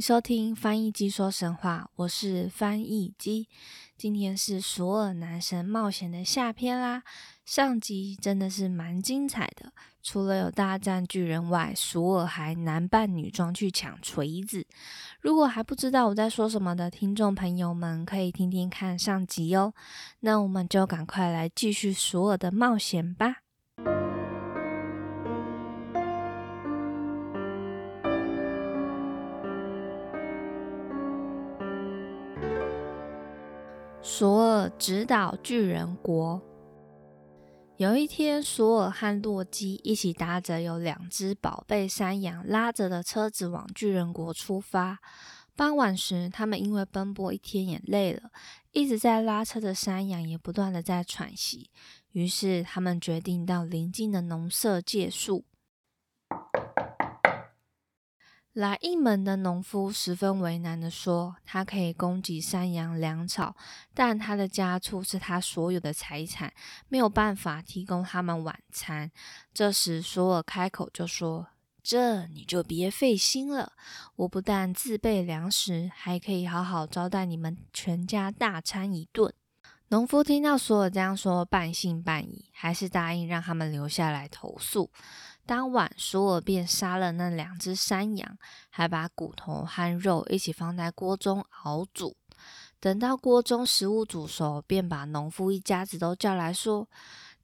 收听翻译机说神话，我是翻译机。今天是索尔男神冒险的下篇啦。上集真的是蛮精彩的，除了有大战巨人外，索尔还男扮女装去抢锤子。如果还不知道我在说什么的听众朋友们，可以听听看上集哦。那我们就赶快来继续索尔的冒险吧。索尔指导巨人国。有一天，索尔和洛基一起搭着有两只宝贝山羊拉着的车子往巨人国出发。傍晚时，他们因为奔波一天也累了，一直在拉车的山羊也不断的在喘息。于是，他们决定到邻近的农舍借宿。来应门的农夫十分为难的说：“他可以供给山羊粮草，但他的家畜是他所有的财产，没有办法提供他们晚餐。”这时，索尔开口就说：“这你就别费心了，我不但自备粮食，还可以好好招待你们全家大餐一顿。”农夫听到索尔这样说，半信半疑，还是答应让他们留下来投宿。当晚，索尔便杀了那两只山羊，还把骨头和肉一起放在锅中熬煮。等到锅中食物煮熟，便把农夫一家子都叫来说：“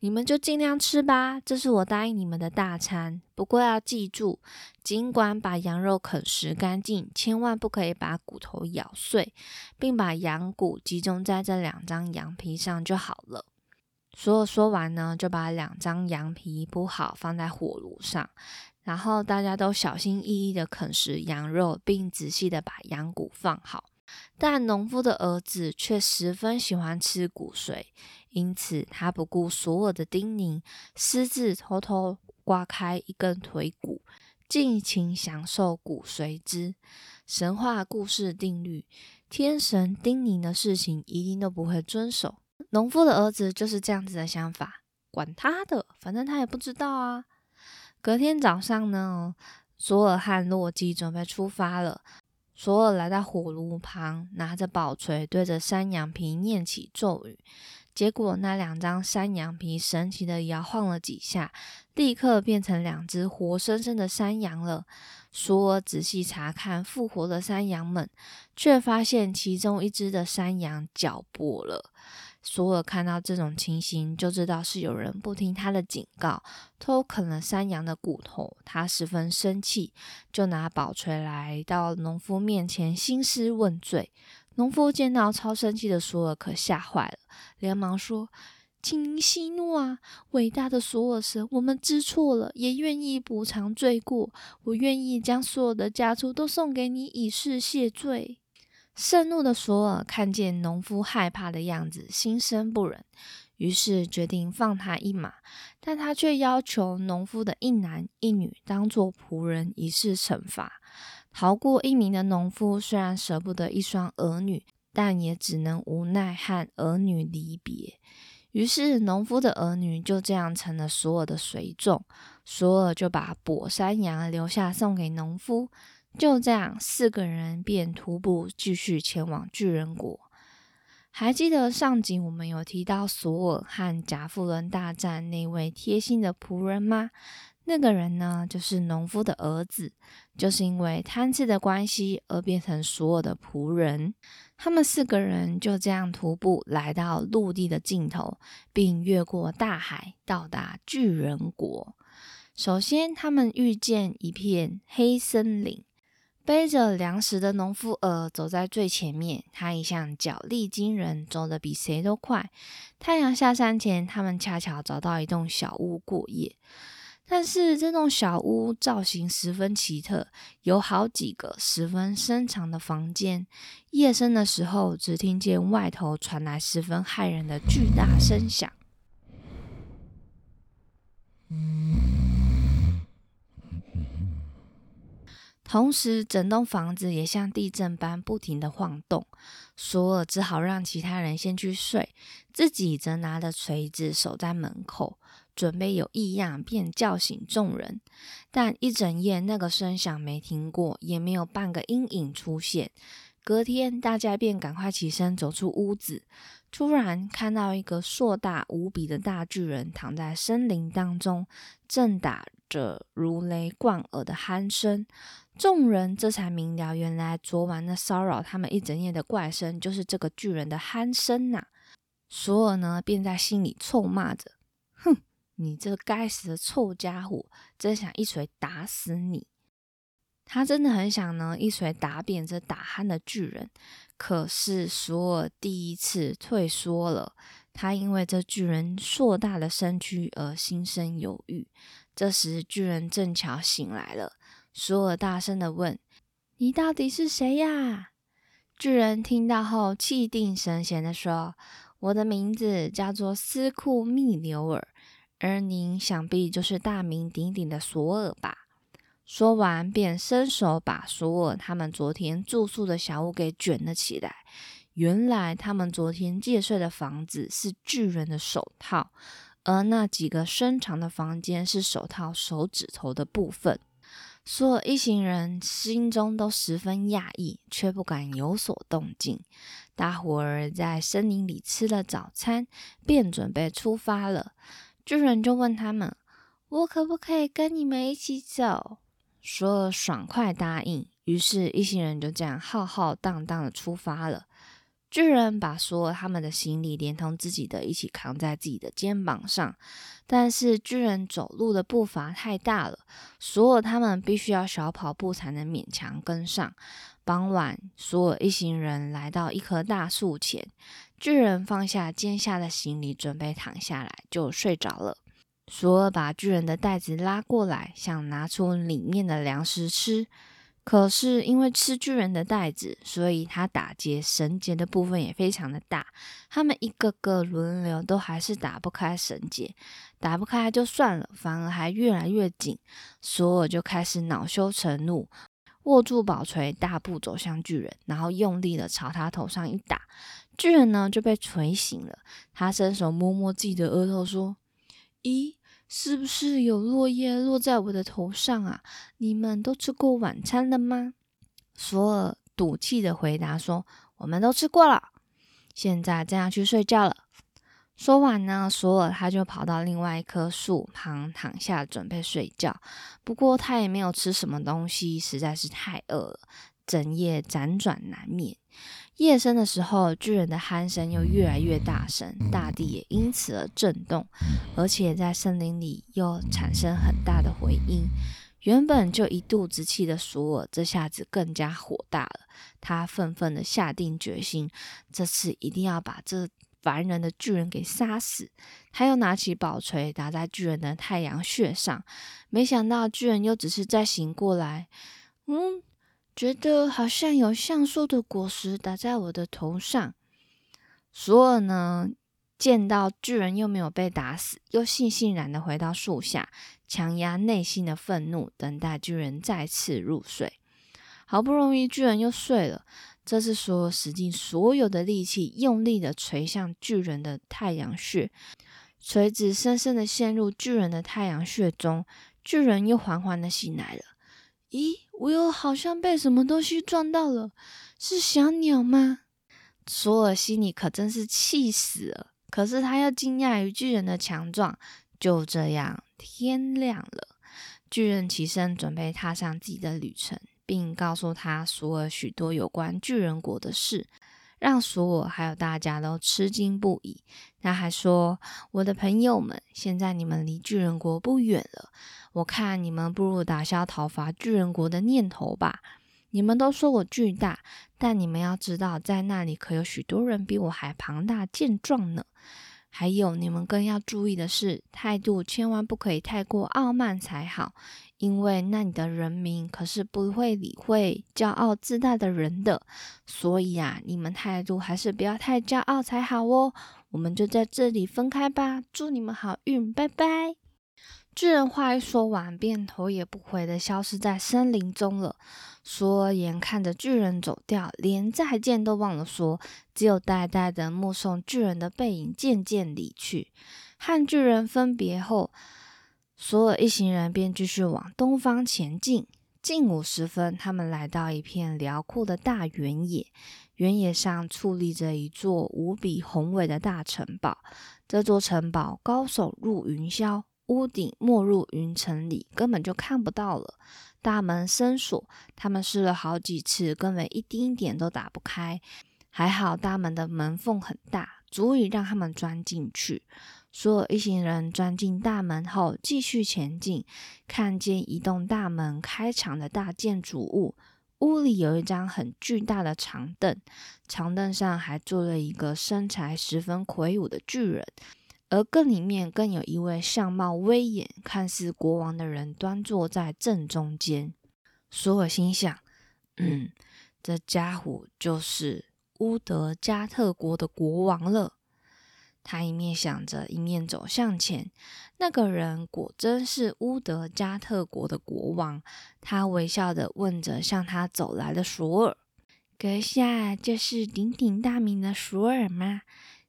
你们就尽量吃吧，这是我答应你们的大餐。不过要记住，尽管把羊肉啃食干净，千万不可以把骨头咬碎，并把羊骨集中在这两张羊皮上就好了。”所有说完呢，就把两张羊皮铺好，放在火炉上，然后大家都小心翼翼的啃食羊肉，并仔细的把羊骨放好。但农夫的儿子却十分喜欢吃骨髓，因此他不顾所有的叮咛，私自偷偷刮开一根腿骨，尽情享受骨髓汁。神话故事定律：天神叮咛的事情，一定都不会遵守。农夫的儿子就是这样子的想法，管他的，反正他也不知道啊。隔天早上呢，索尔和洛基准备出发了。索尔来到火炉旁，拿着宝锤对着山羊皮念起咒语，结果那两张山羊皮神奇的摇晃了几下，立刻变成两只活生生的山羊了。索尔仔细查看复活的山羊们，却发现其中一只的山羊脚跛了。索尔看到这种情形，就知道是有人不听他的警告，偷啃了山羊的骨头。他十分生气，就拿宝锤来到农夫面前兴师问罪。农夫见到超生气的索尔，可吓坏了，连忙说：“请您息怒啊，伟大的索尔神，我们知错了，也愿意补偿罪过。我愿意将所有的家畜都送给你，以示谢罪。”盛怒的索尔看见农夫害怕的样子，心生不忍，于是决定放他一马。但他却要求农夫的一男一女当做仆人，以示惩罚。逃过一名的农夫虽然舍不得一双儿女，但也只能无奈和儿女离别。于是，农夫的儿女就这样成了索尔的随从。索尔就把跛山羊留下送给农夫。就这样，四个人便徒步继续前往巨人国。还记得上集我们有提到索尔和贾夫伦大战那位贴心的仆人吗？那个人呢，就是农夫的儿子，就是因为贪吃的关系而变成索尔的仆人。他们四个人就这样徒步来到陆地的尽头，并越过大海，到达巨人国。首先，他们遇见一片黑森林。背着粮食的农夫儿走在最前面，他一向脚力惊人，走得比谁都快。太阳下山前，他们恰巧找到一栋小屋过夜。但是这栋小屋造型十分奇特，有好几个十分深长的房间。夜深的时候，只听见外头传来十分骇人的巨大声响。同时，整栋房子也像地震般不停的晃动。索尔只好让其他人先去睡，自己则拿着锤子守在门口，准备有异样便叫醒众人。但一整夜那个声响没停过，也没有半个阴影出现。隔天，大家便赶快起身走出屋子，突然看到一个硕大无比的大巨人躺在森林当中，正打着如雷贯耳的鼾声。众人这才明了，原来昨晚那骚扰他们一整夜的怪声，就是这个巨人的鼾声呐。索尔呢，便在心里臭骂着：“哼，你这该死的臭家伙，真想一锤打死你！”他真的很想呢，一锤打扁这打鼾的巨人。可是索尔第一次退缩了，他因为这巨人硕大的身躯而心生犹豫。这时，巨人正巧醒来了。索尔大声的问：“你到底是谁呀？”巨人听到后，气定神闲的说：“我的名字叫做斯库密纽尔，而您想必就是大名鼎鼎的索尔吧？”说完，便伸手把索尔他们昨天住宿的小屋给卷了起来。原来，他们昨天借睡的房子是巨人的手套，而那几个伸长的房间是手套手指头的部分。所有一行人心中都十分讶异，却不敢有所动静。大伙儿在森林里吃了早餐，便准备出发了。巨人就问他们：“我可不可以跟你们一起走？”说爽快答应。于是，一行人就这样浩浩荡荡的出发了。巨人把所有他们的行李连同自己的一起扛在自己的肩膀上，但是巨人走路的步伐太大了，所有他们必须要小跑步才能勉强跟上。傍晚，所有一行人来到一棵大树前，巨人放下肩下的行李，准备躺下来就睡着了。索尔把巨人的袋子拉过来，想拿出里面的粮食吃。可是因为吃巨人的袋子，所以他打结绳结的部分也非常的大。他们一个个轮流都还是打不开绳结，打不开就算了，反而还越来越紧。索尔就开始恼羞成怒，握住宝锤，大步走向巨人，然后用力的朝他头上一打。巨人呢就被锤醒了，他伸手摸摸自己的额头，说：“咦？”是不是有落叶落在我的头上啊？你们都吃过晚餐了吗？索尔赌气的回答说：“我们都吃过了，现在正要去睡觉了。”说完呢，索尔他就跑到另外一棵树旁躺下，准备睡觉。不过他也没有吃什么东西，实在是太饿了，整夜辗转难眠。夜深的时候，巨人的鼾声又越来越大声，大地也因此而震动，而且在森林里又产生很大的回音。原本就一肚子气的索尔，这下子更加火大了。他愤愤的下定决心，这次一定要把这烦人的巨人给杀死。他又拿起宝锤打在巨人的太阳穴上，没想到巨人又只是再醒过来，嗯。觉得好像有橡树的果实打在我的头上。索尔呢，见到巨人又没有被打死，又悻悻然的回到树下，强压内心的愤怒，等待巨人再次入睡。好不容易巨人又睡了，这次索尔使尽所有的力气，用力的锤向巨人的太阳穴，锤子深深的陷入巨人的太阳穴中，巨人又缓缓的醒来了。咦？我又好像被什么东西撞到了，是小鸟吗？索尔心里可真是气死了。可是他又惊讶于巨人的强壮。就这样，天亮了，巨人起身准备踏上自己的旅程，并告诉他索尔许多有关巨人国的事，让所有还有大家都吃惊不已。他还说：“我的朋友们，现在你们离巨人国不远了。”我看你们不如打消讨伐巨人国的念头吧。你们都说我巨大，但你们要知道，在那里可有许多人比我还庞大健壮呢。还有，你们更要注意的是，态度千万不可以太过傲慢才好，因为那里的人民可是不会理会骄傲自大的人的。所以啊，你们态度还是不要太骄傲才好哦。我们就在这里分开吧，祝你们好运，拜拜。巨人话一说完，便头也不回的消失在森林中了。说眼看着巨人走掉，连再见都忘了说，只有呆呆的目送巨人的背影渐渐离去。和巨人分别后，索尔一行人便继续往东方前进。近午时分，他们来到一片辽阔的大原野，原野上矗立着一座无比宏伟的大城堡。这座城堡高耸入云霄，屋顶没入云层里，根本就看不到了。大门深锁，他们试了好几次，根本一丁点都打不开。还好大门的门缝很大，足以让他们钻进去。所有一行人钻进大门后，继续前进，看见一栋大门开敞的大建筑物。屋里有一张很巨大的长凳，长凳上还坐了一个身材十分魁梧的巨人。而更里面更有一位相貌威严、看似国王的人端坐在正中间。索尔心想：“嗯，这家伙就是乌德加特国的国王了。”他一面想着，一面走向前。那个人果真是乌德加特国的国王。他微笑的问着向他走来的索尔：“阁下就是鼎鼎大名的索尔吗？”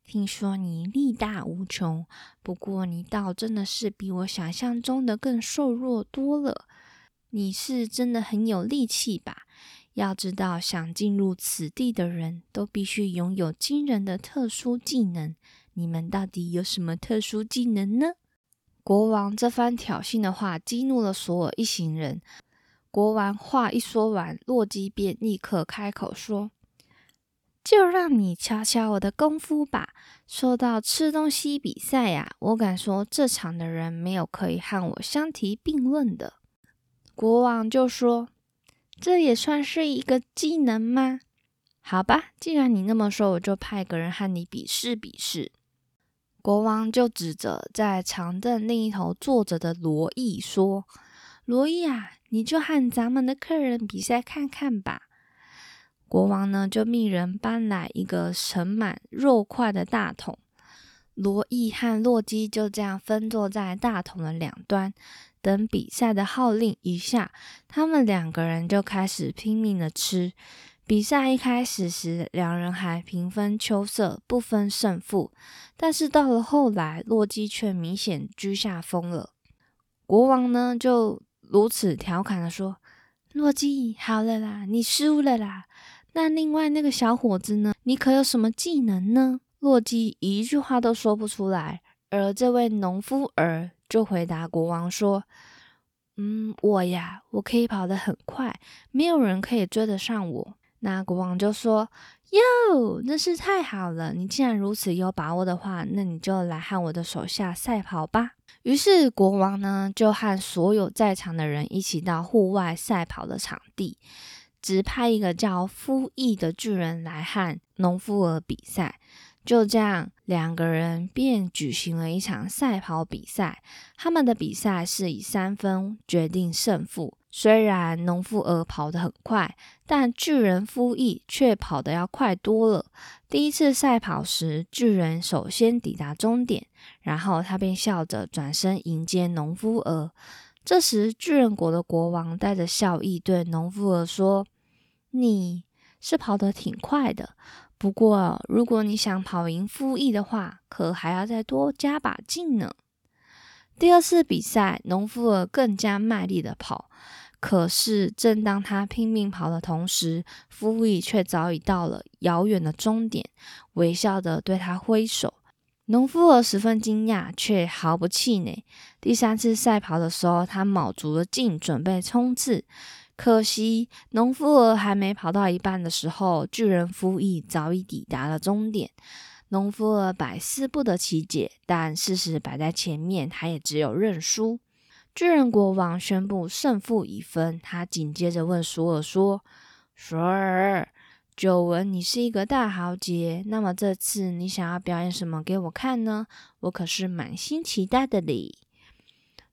听说你力大无穷，不过你倒真的是比我想象中的更瘦弱多了。你是真的很有力气吧？要知道，想进入此地的人都必须拥有惊人的特殊技能。你们到底有什么特殊技能呢？国王这番挑衅的话激怒了所有一行人。国王话一说完，洛基便立刻开口说。就让你瞧瞧我的功夫吧。说到吃东西比赛呀，我敢说这场的人没有可以和我相提并论的。国王就说：“这也算是一个技能吗？”好吧，既然你那么说，我就派个人和你比试比试。国王就指着在长凳另一头坐着的罗毅说：“罗毅啊，你就和咱们的客人比赛看看吧。”国王呢，就命人搬来一个盛满肉块的大桶。罗毅和洛基就这样分坐在大桶的两端，等比赛的号令一下，他们两个人就开始拼命的吃。比赛一开始时，两人还平分秋色，不分胜负。但是到了后来，洛基却明显居下风了。国王呢，就如此调侃的说：“洛基，好了啦，你输了啦。”那另外那个小伙子呢？你可有什么技能呢？洛基一句话都说不出来，而这位农夫儿就回答国王说：“嗯，我呀，我可以跑得很快，没有人可以追得上我。”那国王就说：“哟，真是太好了！你既然如此有把握的话，那你就来和我的手下赛跑吧。”于是国王呢，就和所有在场的人一起到户外赛跑的场地。指派一个叫夫役的巨人来和农夫儿比赛，就这样，两个人便举行了一场赛跑比赛。他们的比赛是以三分决定胜负。虽然农夫鹅跑得很快，但巨人夫役却跑得要快多了。第一次赛跑时，巨人首先抵达终点，然后他便笑着转身迎接农夫鹅。这时，巨人国的国王带着笑意对农夫鹅说。你是跑得挺快的，不过如果你想跑赢傅毅的话，可还要再多加把劲呢。第二次比赛，农夫鹅更加卖力的跑，可是正当他拼命跑的同时，傅毅却早已到了遥远的终点，微笑的对他挥手。农夫儿十分惊讶，却毫不气馁。第三次赛跑的时候，他卯足了劲，准备冲刺。可惜，农夫儿还没跑到一半的时候，巨人夫役早已抵达了终点。农夫儿百思不得其解，但事实摆在前面，他也只有认输。巨人国王宣布胜负已分，他紧接着问索尔说：“索尔，久闻你是一个大豪杰，那么这次你想要表演什么给我看呢？我可是满心期待的哩。”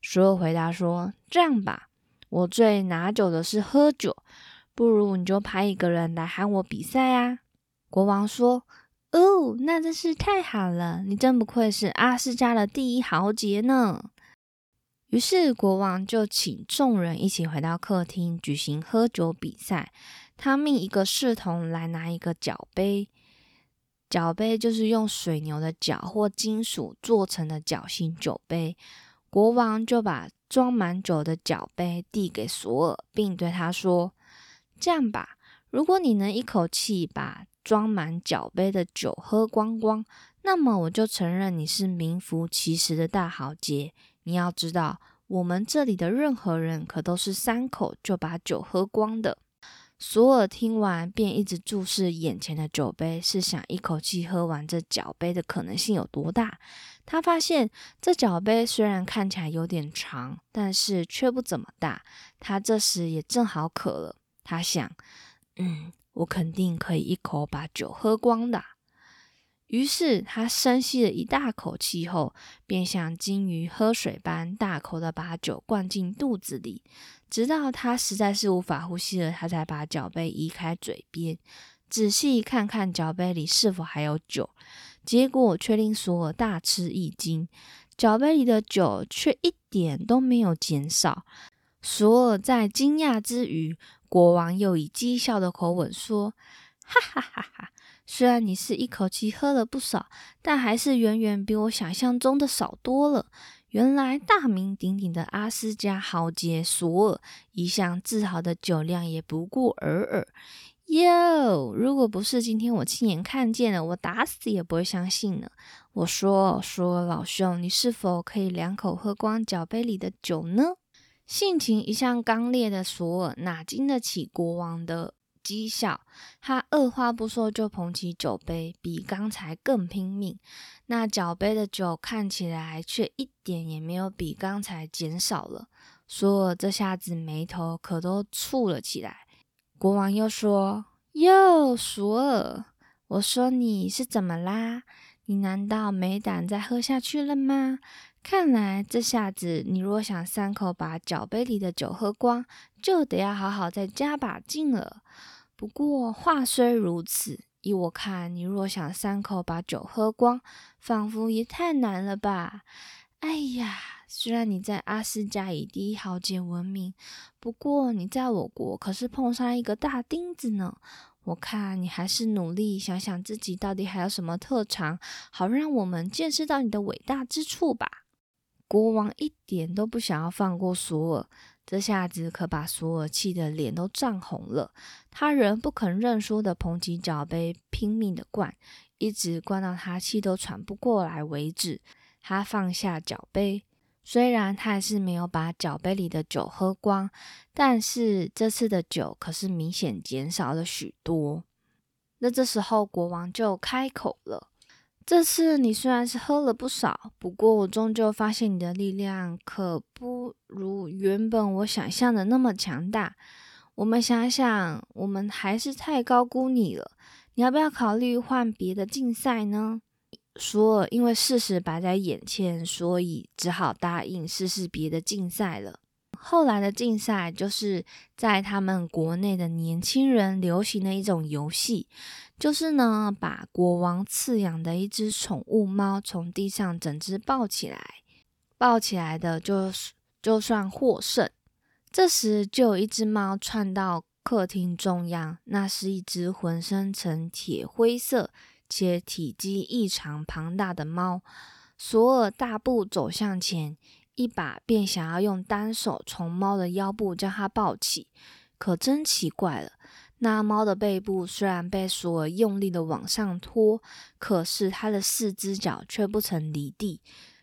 索尔回答说：“这样吧，我最拿酒的是喝酒，不如你就派一个人来喊我比赛啊。”国王说：“哦，那真是太好了！你真不愧是阿斯加的第一豪杰呢。”于是国王就请众人一起回到客厅举行喝酒比赛。他命一个侍童来拿一个角杯，脚杯就是用水牛的角或金属做成的角形酒杯。国王就把装满酒的酒杯递给索尔，并对他说：“这样吧，如果你能一口气把装满酒杯的酒喝光光，那么我就承认你是名副其实的大豪杰。你要知道，我们这里的任何人可都是三口就把酒喝光的。”索尔听完，便一直注视眼前的酒杯，是想一口气喝完这酒杯的可能性有多大。他发现这酒杯虽然看起来有点长，但是却不怎么大。他这时也正好渴了，他想：“嗯，我肯定可以一口把酒喝光的。”于是他深吸了一大口气后，便像鲸鱼喝水般大口的把酒灌进肚子里。直到他实在是无法呼吸了，他才把脚杯移开嘴边，仔细看看脚杯里是否还有酒。结果却令索尔大吃一惊，脚杯里的酒却一点都没有减少。索尔在惊讶之余，国王又以讥笑的口吻说：“哈哈哈哈！虽然你是一口气喝了不少，但还是远远比我想象中的少多了。”原来大名鼎鼎的阿斯加豪杰索尔一向自豪的酒量也不过尔尔。哟，如果不是今天我亲眼看见了，我打死也不会相信呢。我说说，老兄，你是否可以两口喝光酒杯里的酒呢？性情一向刚烈的索尔哪经得起国王的？讥笑他，二话不说就捧起酒杯，比刚才更拼命。那酒杯的酒看起来却一点也没有比刚才减少了。索尔这下子眉头可都蹙了起来。国王又说：“哟，索尔，我说你是怎么啦？你难道没胆再喝下去了吗？看来这下子你若想三口把酒杯里的酒喝光，就得要好好再加把劲了。”不过话虽如此，依我看，你若想三口把酒喝光，仿佛也太难了吧？哎呀，虽然你在阿斯加以第一豪杰闻名，不过你在我国可是碰上一个大钉子呢。我看你还是努力想想自己到底还有什么特长，好让我们见识到你的伟大之处吧。国王一点都不想要放过索尔。这下子可把索尔气得脸都涨红了，他仍不肯认输的捧起脚杯，拼命的灌，一直灌到他气都喘不过来为止。他放下脚杯，虽然他还是没有把脚杯里的酒喝光，但是这次的酒可是明显减少了许多。那这时候国王就开口了。这次你虽然是喝了不少，不过我终究发现你的力量可不如原本我想象的那么强大。我们想想，我们还是太高估你了。你要不要考虑换别的竞赛呢？说，因为事实摆在眼前，所以只好答应试试别的竞赛了。后来的竞赛就是在他们国内的年轻人流行的一种游戏。就是呢，把国王饲养的一只宠物猫从地上整只抱起来，抱起来的就是就算获胜。这时就有一只猫窜到客厅中央，那是一只浑身呈铁灰色且体积异常庞大的猫。索尔大步走向前，一把便想要用单手从猫的腰部将它抱起，可真奇怪了。那猫的背部虽然被索尔用力的往上拖，可是它的四只脚却不曾离地。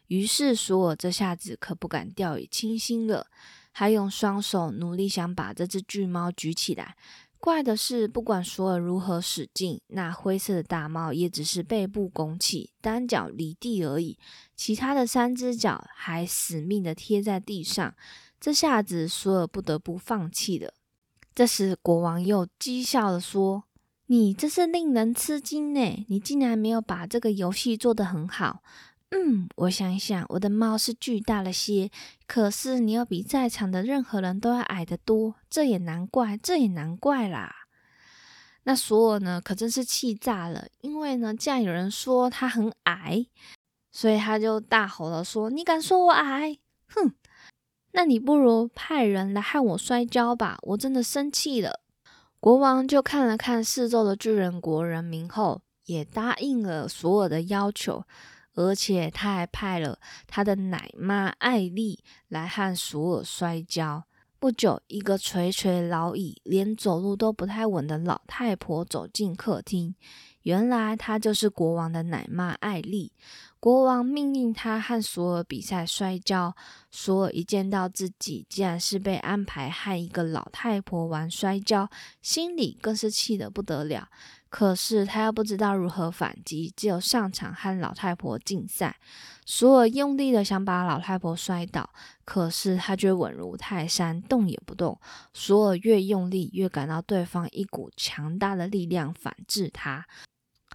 于是索尔这下子可不敢掉以轻心了，他用双手努力想把这只巨猫举起来。怪的是，不管索尔如何使劲，那灰色的大猫也只是背部拱起，单脚离地而已，其他的三只脚还死命的贴在地上。这下子索尔不得不放弃了。这时，国王又讥笑地说：“你这是令人吃惊呢！你竟然没有把这个游戏做得很好。嗯，我想想，我的猫是巨大了些，可是你要比在场的任何人都要矮得多，这也难怪，这也难怪啦。那索尔呢，可真是气炸了，因为呢，既然有人说他很矮，所以他就大吼了，说：“你敢说我矮？哼！那你不如派人来和我摔跤吧！我真的生气了。”国王就看了看四周的巨人国人民后，也答应了索尔的要求，而且他还派了他的奶妈艾丽来和索尔摔跤。不久，一个垂垂老矣、连走路都不太稳的老太婆走进客厅。原来她就是国王的奶妈艾丽。国王命令他和索尔比赛摔跤。索尔一见到自己竟然是被安排和一个老太婆玩摔跤，心里更是气得不得了。可是他又不知道如何反击，只有上场和老太婆竞赛。索尔用力的想把老太婆摔倒，可是他却稳如泰山，动也不动。索尔越用力，越感到对方一股强大的力量反制他。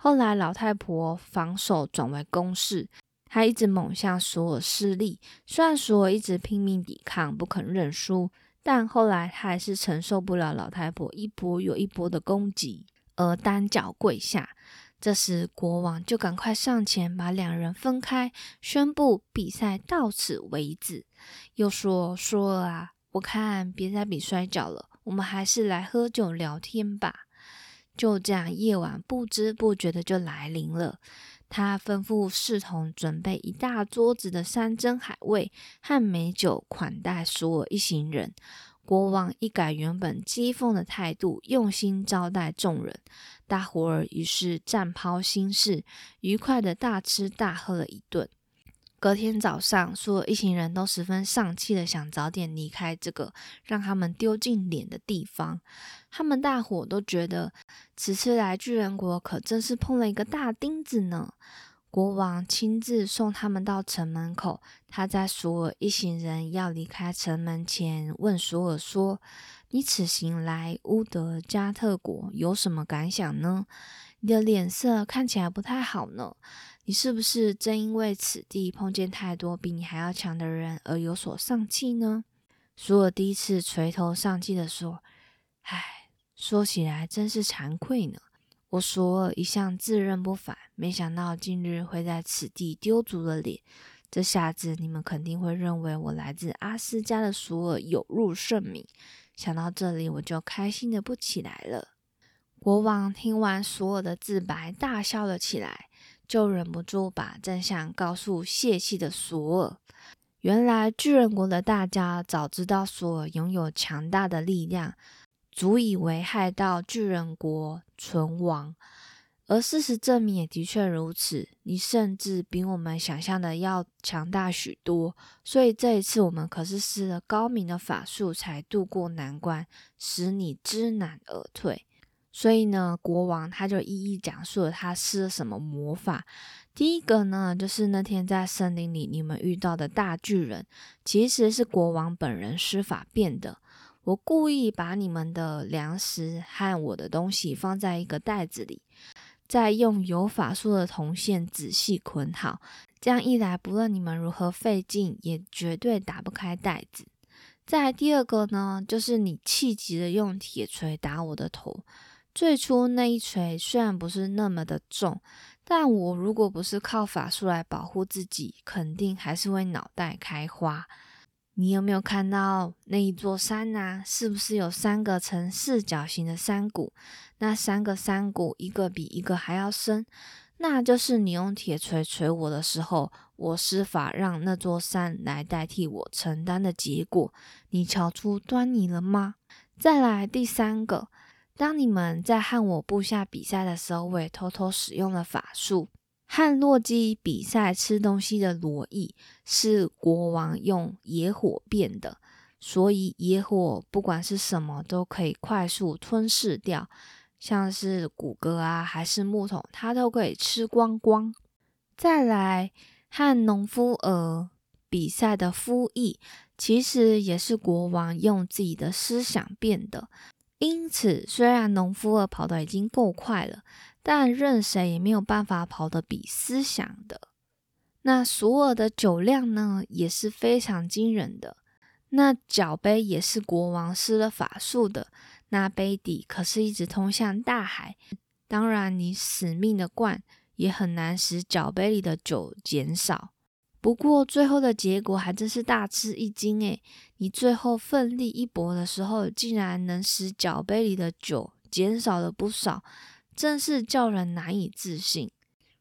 后来，老太婆防守转为攻势，她一直猛向索尔施力。虽然索尔一直拼命抵抗，不肯认输，但后来他还是承受不了老太婆一波又一波的攻击，而单脚跪下。这时，国王就赶快上前把两人分开，宣布比赛到此为止。又说：“索尔啊，我看别再比摔跤了，我们还是来喝酒聊天吧。”就这样，夜晚不知不觉的就来临了。他吩咐侍从准备一大桌子的山珍海味和美酒，款待所有一行人。国王一改原本讥讽的态度，用心招待众人。大伙儿于是暂抛心事，愉快的大吃大喝了一顿。隔天早上，所有一行人都十分丧气的想早点离开这个让他们丢尽脸的地方。他们大伙都觉得，此次来巨人国可真是碰了一个大钉子呢。国王亲自送他们到城门口，他在索尔一行人要离开城门前，问索尔说：“你此行来乌德加特国有什么感想呢？你的脸色看起来不太好呢。”你是不是正因为此地碰见太多比你还要强的人而有所丧气呢？索尔第一次垂头丧气的说：“唉，说起来真是惭愧呢。我索尔一向自认不凡，没想到今日会在此地丢足了脸。这下子你们肯定会认为我来自阿斯加的索尔有入盛名。想到这里，我就开心的不起来了。”国王听完索尔的自白，大笑了起来。就忍不住把真相告诉泄气的索尔。原来巨人国的大家早知道索尔拥有强大的力量，足以危害到巨人国存亡。而事实证明也的确如此，你甚至比我们想象的要强大许多。所以这一次我们可是施了高明的法术才渡过难关，使你知难而退。所以呢，国王他就一一讲述了他施了什么魔法。第一个呢，就是那天在森林里你们遇到的大巨人，其实是国王本人施法变的。我故意把你们的粮食和我的东西放在一个袋子里，再用有法术的铜线仔细捆好。这样一来，不论你们如何费劲，也绝对打不开袋子。再第二个呢，就是你气急的用铁锤打我的头。最初那一锤虽然不是那么的重，但我如果不是靠法术来保护自己，肯定还是会脑袋开花。你有没有看到那一座山呢？是不是有三个呈四角形的山谷？那三个山谷一个比一个还要深，那就是你用铁锤锤我的时候，我施法让那座山来代替我承担的结果。你瞧出端倪了吗？再来第三个。当你们在和我部下比赛的时候，我也偷偷使用了法术。和洛基比赛吃东西的罗伊是国王用野火变的，所以野火不管是什么都可以快速吞噬掉，像是骨骼啊还是木头，它都可以吃光光。再来和农夫儿比赛的夫役，其实也是国王用自己的思想变的。因此，虽然农夫儿跑得已经够快了，但任谁也没有办法跑得比思想的。那索尔的酒量呢，也是非常惊人的。那脚杯也是国王施了法术的，那杯底可是一直通向大海。当然，你死命的灌，也很难使脚杯里的酒减少。不过，最后的结果还真是大吃一惊诶！你最后奋力一搏的时候，竟然能使脚杯里的酒减少了不少，真是叫人难以置信。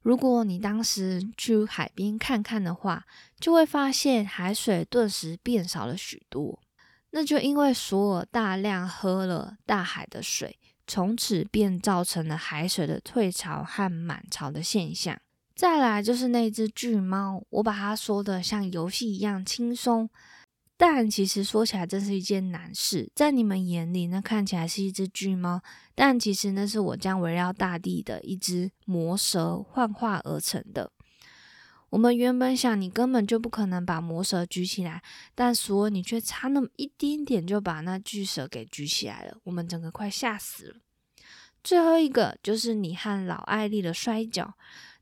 如果你当时去海边看看的话，就会发现海水顿时变少了许多。那就因为索尔大量喝了大海的水，从此便造成了海水的退潮和满潮的现象。再来就是那只巨猫，我把它说的像游戏一样轻松，但其实说起来真是一件难事。在你们眼里，那看起来是一只巨猫，但其实那是我将围绕大地的一只魔蛇幻化而成的。我们原本想你根本就不可能把魔蛇举起来，但索尔你却差那么一丁点就把那巨蛇给举起来了，我们整个快吓死了。最后一个就是你和老艾丽的摔跤。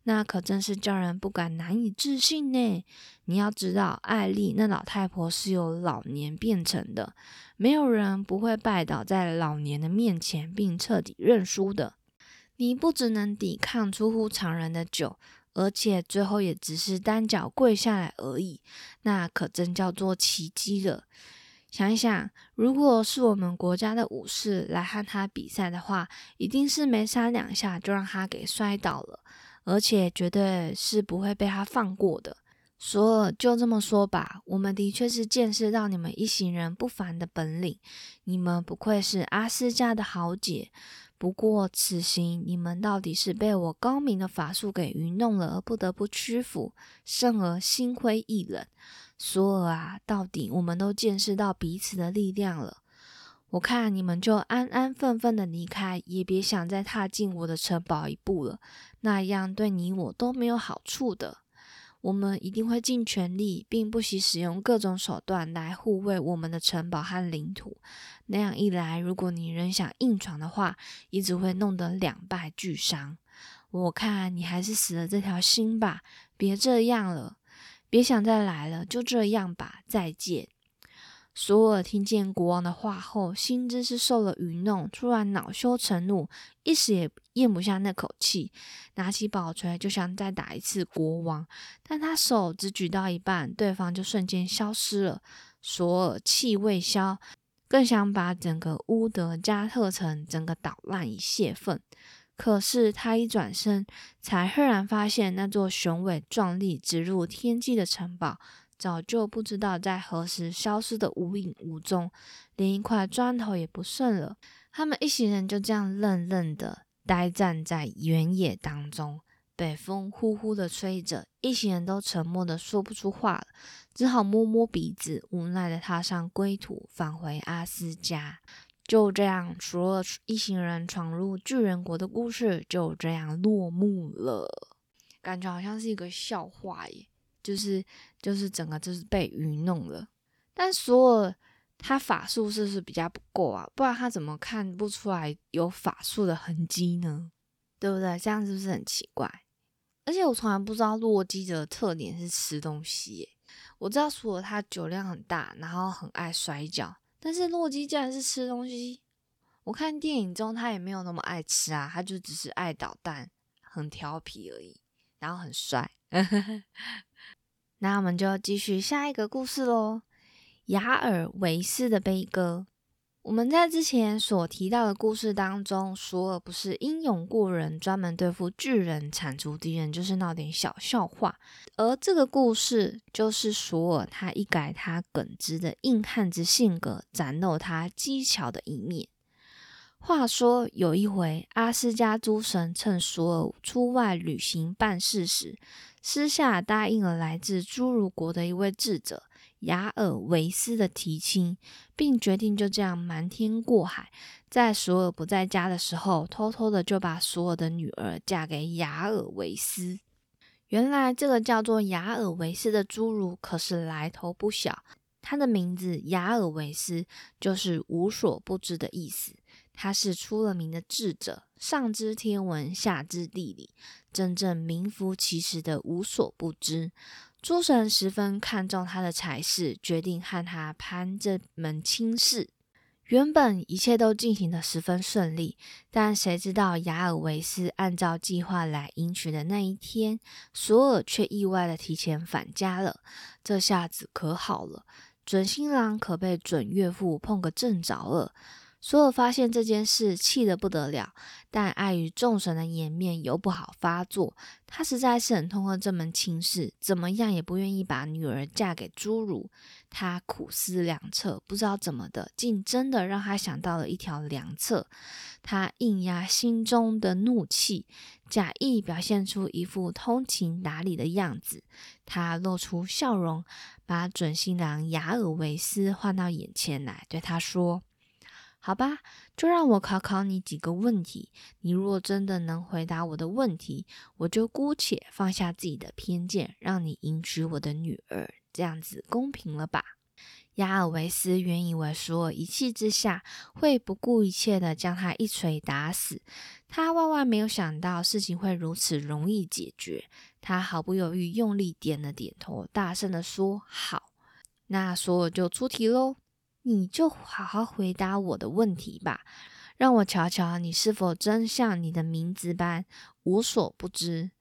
那可真是叫人不敢难以置信呢！你要知道，艾丽那老太婆是由老年变成的，没有人不会拜倒在老年的面前并彻底认输的。你不只能抵抗出乎常人的酒，而且最后也只是单脚跪下来而已，那可真叫做奇迹了。想一想，如果是我们国家的武士来和他比赛的话，一定是没三两下就让他给摔倒了。而且绝对是不会被他放过的。索尔，就这么说吧，我们的确是见识到你们一行人不凡的本领。你们不愧是阿斯加的豪杰。不过此行你们到底是被我高明的法术给愚弄了，而不得不屈服，甚而心灰意冷。索尔啊，到底我们都见识到彼此的力量了。我看你们就安安分分的离开，也别想再踏进我的城堡一步了。那样对你我都没有好处的。我们一定会尽全力，并不惜使用各种手段来护卫我们的城堡和领土。那样一来，如果你仍想硬闯的话，也只会弄得两败俱伤。我看你还是死了这条心吧，别这样了，别想再来了，就这样吧，再见。索尔听见国王的话后，心知是受了愚弄，突然恼羞成怒，一时也咽不下那口气，拿起宝锤就想再打一次国王，但他手只举到一半，对方就瞬间消失了。索尔气未消，更想把整个乌德加特城整个捣烂以泄愤。可是他一转身，才赫然发现那座雄伟壮丽、直入天际的城堡。早就不知道在何时消失的无影无踪，连一块砖头也不剩了。他们一行人就这样愣愣的呆站在原野当中，北风呼呼的吹着，一行人都沉默的说不出话了，只好摸摸鼻子，无奈的踏上归途，返回阿斯加。就这样，除了一行人闯入巨人国的故事就这样落幕了。感觉好像是一个笑话耶。就是就是整个就是被愚弄了，但索尔他法术是不是比较不够啊？不然他怎么看不出来有法术的痕迹呢？对不对？这样是不是很奇怪？而且我从来不知道洛基的特点是吃东西。我知道索尔他酒量很大，然后很爱摔跤，但是洛基竟然是吃东西。我看电影中他也没有那么爱吃啊，他就只是爱捣蛋，很调皮而已，然后很帅。那我们就继续下一个故事喽。雅尔维斯的悲歌。我们在之前所提到的故事当中，索尔不是英勇过人，专门对付巨人、铲除敌人，就是闹点小笑话。而这个故事就是索尔他一改他耿直的硬汉之性格，展露他机巧的一面。话说有一回，阿斯加诸神趁索尔出外旅行办事时，私下答应了来自侏儒国的一位智者雅尔维斯的提亲，并决定就这样瞒天过海，在索尔不在家的时候，偷偷的就把索尔的女儿嫁给雅尔维斯。原来这个叫做雅尔维斯的侏儒可是来头不小，他的名字雅尔维斯就是无所不知的意思。他是出了名的智者，上知天文，下知地理，真正名副其实的无所不知。诸神十分看重他的才识，决定和他攀这门亲事。原本一切都进行得十分顺利，但谁知道雅尔维斯按照计划来迎娶的那一天，索尔却意外的提前返家了。这下子可好了，准新郎可被准岳父碰个正着了。索尔发现这件事，气得不得了，但碍于众神的颜面，又不好发作。他实在是很痛恨这门亲事，怎么样也不愿意把女儿嫁给侏儒。他苦思良策，不知道怎么的，竟真的让他想到了一条良策。他硬压心中的怒气，假意表现出一副通情达理的样子。他露出笑容，把准新郎雅尔维斯唤到眼前来，对他说。好吧，就让我考考你几个问题。你若真的能回答我的问题，我就姑且放下自己的偏见，让你迎娶我的女儿。这样子公平了吧？亚尔维斯原以为索尔一气之下会不顾一切的将他一锤打死，他万万没有想到事情会如此容易解决。他毫不犹豫，用力点了点头，大声的说：“好。”那索尔就出题喽。你就好好回答我的问题吧，让我瞧瞧你是否真像你的名字般无所不知。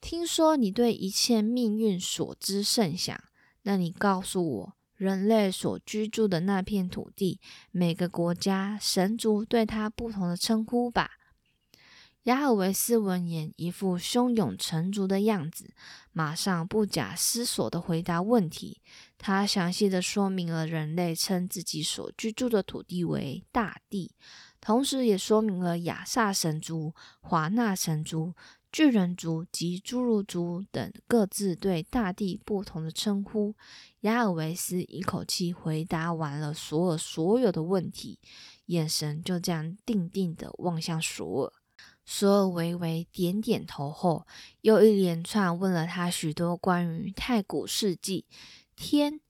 听说你对一切命运所知甚详，那你告诉我，人类所居住的那片土地，每个国家神族对它不同的称呼吧。雅尔维斯闻言，一副胸有成竹的样子，马上不假思索地回答问题。他详细地说明了人类称自己所居住的土地为大地，同时也说明了亚萨神族、华纳神族、巨人族及侏儒族等各自对大地不同的称呼。雅尔维斯一口气回答完了索尔所有的问题，眼神就这样定定地望向索尔。索尔微微点点头后，又一连串问了他许多关于太古世纪、天、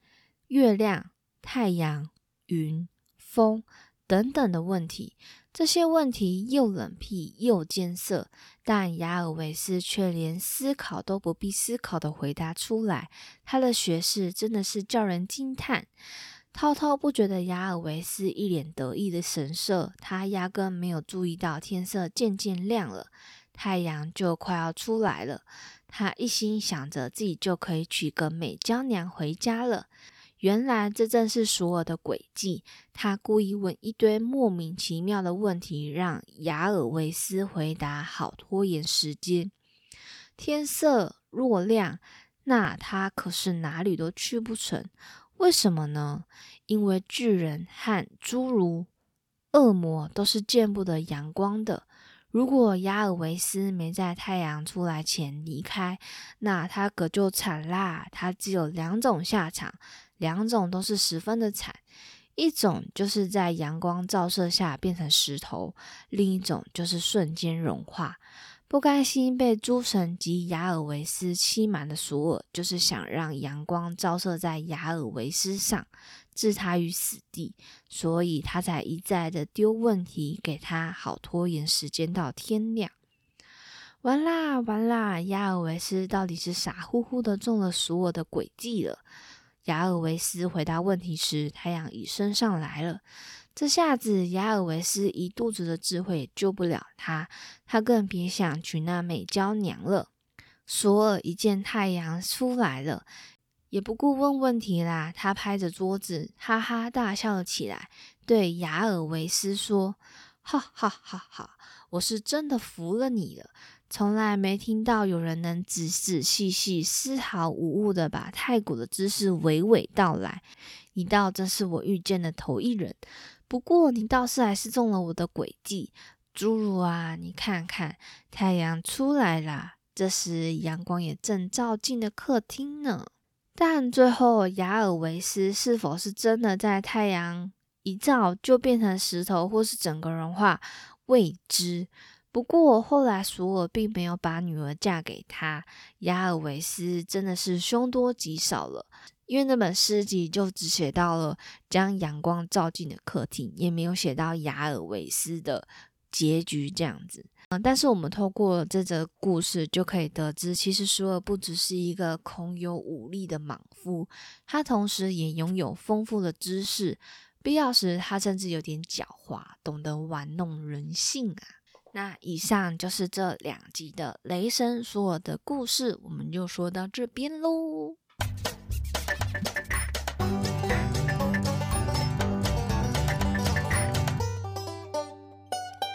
月亮、太阳、云、风等等的问题。这些问题又冷僻又艰涩，但雅尔维斯却连思考都不必思考的回答出来。他的学识真的是叫人惊叹。滔滔不绝的雅尔维斯一脸得意的神色，他压根没有注意到天色渐渐亮了，太阳就快要出来了。他一心想着自己就可以娶个美娇娘回家了。原来这正是索尔的诡计。他故意问一堆莫名其妙的问题，让雅尔维斯回答，好拖延时间。天色若亮，那他可是哪里都去不成。为什么呢？因为巨人和侏儒、恶魔都是见不得阳光的。如果亚尔维斯没在太阳出来前离开，那他可就惨啦！他只有两种下场，两种都是十分的惨。一种就是在阳光照射下变成石头，另一种就是瞬间融化。不甘心被诸神及雅尔维斯欺瞒的索尔，就是想让阳光照射在雅尔维斯上，置他于死地，所以他才一再的丢问题给他，好拖延时间到天亮。完啦完啦，雅尔维斯到底是傻乎乎的中了索尔的诡计了。雅尔维斯回答问题时，太阳已升上来了。这下子，雅尔维斯一肚子的智慧救不了他，他更别想娶那美娇娘了。索尔一见太阳出来了，也不顾问问题啦，他拍着桌子哈哈大笑了起来，对雅尔维斯说：“哈哈哈哈，我是真的服了你了。从来没听到有人能仔仔细细、丝毫无误的把太古的知识娓娓道来，你倒真是我遇见的头一人。”不过，你倒是还是中了我的诡计，侏儒啊！你看看，太阳出来啦，这时阳光也正照进了客厅呢。但最后，雅尔维斯是否是真的在太阳一照就变成石头，或是整个融化，未知。不过后来索尔并没有把女儿嫁给他，雅尔维斯真的是凶多吉少了。因为那本诗集就只写到了将阳光照进的客厅，也没有写到雅尔维斯的结局这样子。嗯，但是我们透过这则故事就可以得知，其实舒尔不只是一个空有武力的莽夫，他同时也拥有丰富的知识，必要时他甚至有点狡猾，懂得玩弄人性啊。那以上就是这两集的雷神索尔的故事，我们就说到这边喽。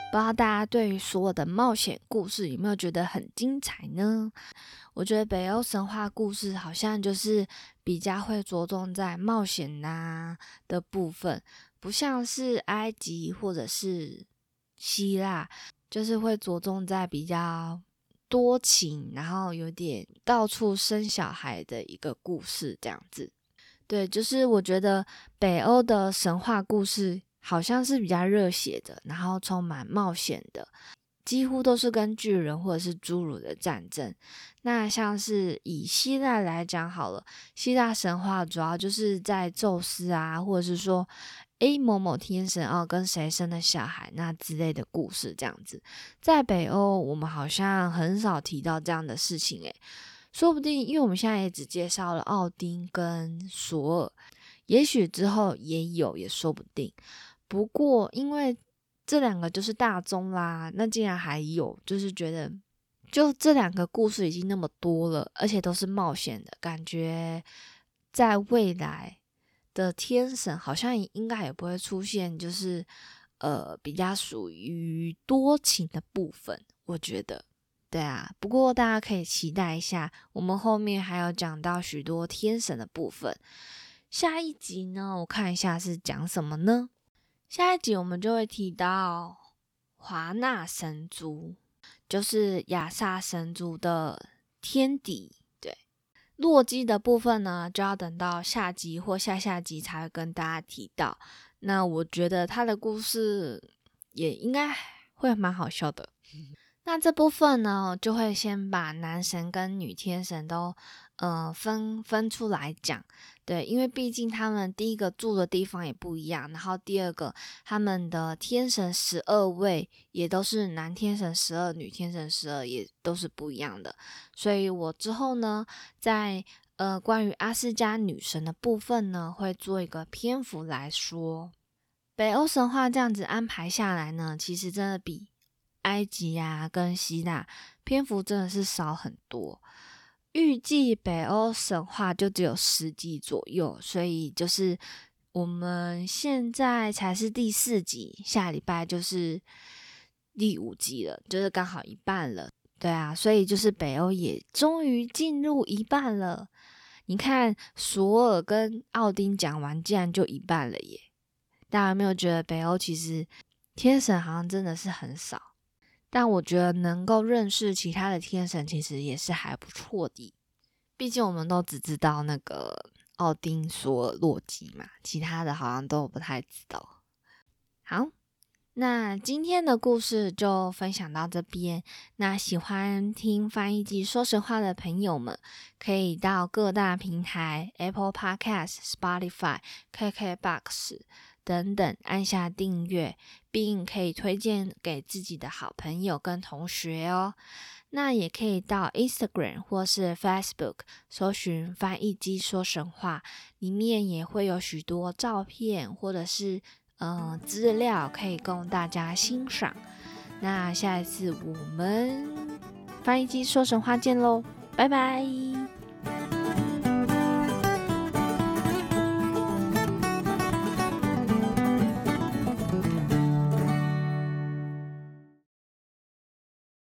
不知道大家对于所有的冒险故事有没有觉得很精彩呢？我觉得北欧神话故事好像就是比较会着重在冒险呐的部分，不像是埃及或者是希腊，就是会着重在比较多情，然后有点到处生小孩的一个故事这样子。对，就是我觉得北欧的神话故事。好像是比较热血的，然后充满冒险的，几乎都是跟巨人或者是侏儒的战争。那像是以希腊来讲好了，希腊神话主要就是在宙斯啊，或者是说 A 某某天神哦跟谁生的小孩那之类的故事这样子。在北欧，我们好像很少提到这样的事情诶，说不定因为我们现在也只介绍了奥丁跟索尔，也许之后也有也说不定。不过，因为这两个就是大宗啦，那竟然还有，就是觉得就这两个故事已经那么多了，而且都是冒险的感觉，在未来的天神好像应该也不会出现，就是呃比较属于多情的部分，我觉得，对啊。不过大家可以期待一下，我们后面还有讲到许多天神的部分，下一集呢，我看一下是讲什么呢？下一集我们就会提到华纳神族，就是亚萨神族的天敌。对，洛基的部分呢，就要等到下集或下下集才会跟大家提到。那我觉得他的故事也应该会蛮好笑的。那这部分呢，就会先把男神跟女天神都，呃，分分出来讲，对，因为毕竟他们第一个住的地方也不一样，然后第二个他们的天神十二位也都是男天神十二，女天神十二，也都是不一样的，所以我之后呢，在呃关于阿斯加女神的部分呢，会做一个篇幅来说，北欧神话这样子安排下来呢，其实真的比。埃及啊，跟希腊篇幅真的是少很多。预计北欧神话就只有十集左右，所以就是我们现在才是第四集，下礼拜就是第五集了，就是刚好一半了。对啊，所以就是北欧也终于进入一半了。你看，索尔跟奥丁讲完，竟然就一半了耶！大家有没有觉得北欧其实天神好像真的是很少？但我觉得能够认识其他的天神，其实也是还不错的。毕竟我们都只知道那个奥丁、索尔、洛基嘛，其他的好像都不太知道。好，那今天的故事就分享到这边。那喜欢听翻译机说实话的朋友们，可以到各大平台 Apple Podcast、Spotify、KKBox。等等，按下订阅，并可以推荐给自己的好朋友跟同学哦。那也可以到 Instagram 或是 Facebook 搜寻“翻译机说神话”，里面也会有许多照片或者是嗯资料可以供大家欣赏。那下一次我们翻译机说神话见喽，拜拜。